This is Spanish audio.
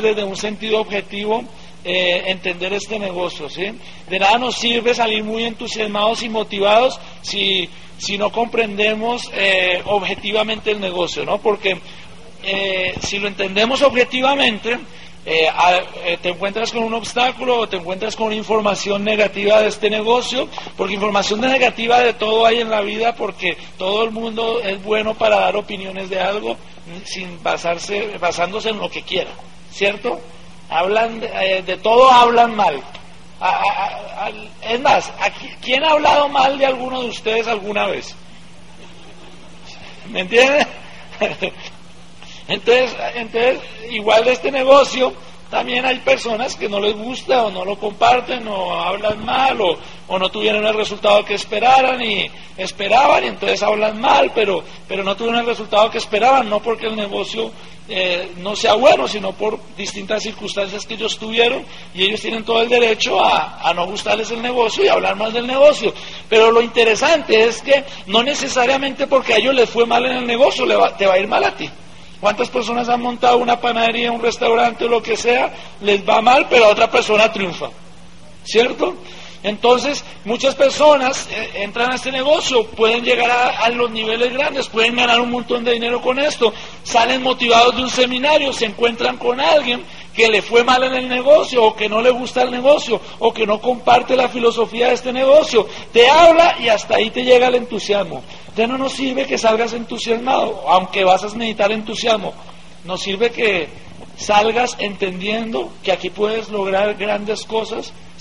desde un sentido objetivo eh, entender este negocio, ¿sí? De nada nos sirve salir muy entusiasmados y motivados si, si no comprendemos eh, objetivamente el negocio, ¿no? Porque eh, si lo entendemos objetivamente, te encuentras con un obstáculo o te encuentras con información negativa de este negocio, porque información negativa de todo hay en la vida, porque todo el mundo es bueno para dar opiniones de algo sin basarse, basándose en lo que quiera, ¿cierto? Hablan de, eh, todo, hablan mal. es más, ¿quién ha hablado mal de alguno de ustedes alguna vez? ¿Me entienden? entonces, entonces, igual de este negocio, también hay personas que no les gusta o no lo comparten o hablan mal o, no tuvieron el resultado que esperaran y esperaban y entonces hablan mal, pero, pero no tuvieron el resultado que esperaban, no porque el negocio eh, no sea bueno, sino por distintas circunstancias que ellos tuvieron y ellos tienen todo el derecho a, no gustarles el negocio y hablar mal del negocio. Pero lo interesante es que no necesariamente porque a ellos les fue mal en el negocio le te va a ir mal a ti. ¿Cuántas personas han montado una panadería, un restaurante o lo que sea? Les va mal, pero a otra persona triunfa. ¿Cierto? Entonces, muchas personas eh, entran a este negocio, pueden llegar a, los niveles grandes, pueden ganar un montón de dinero con esto, salen motivados de un seminario, se encuentran con alguien que le fue mal en el negocio o que no le gusta el negocio o que no comparte la filosofía de este negocio, te habla y hasta ahí te llega el entusiasmo. Ya no nos sirve que salgas entusiasmado, aunque vas a necesitar entusiasmo, nos sirve que salgas entendiendo que aquí puedes lograr grandes cosas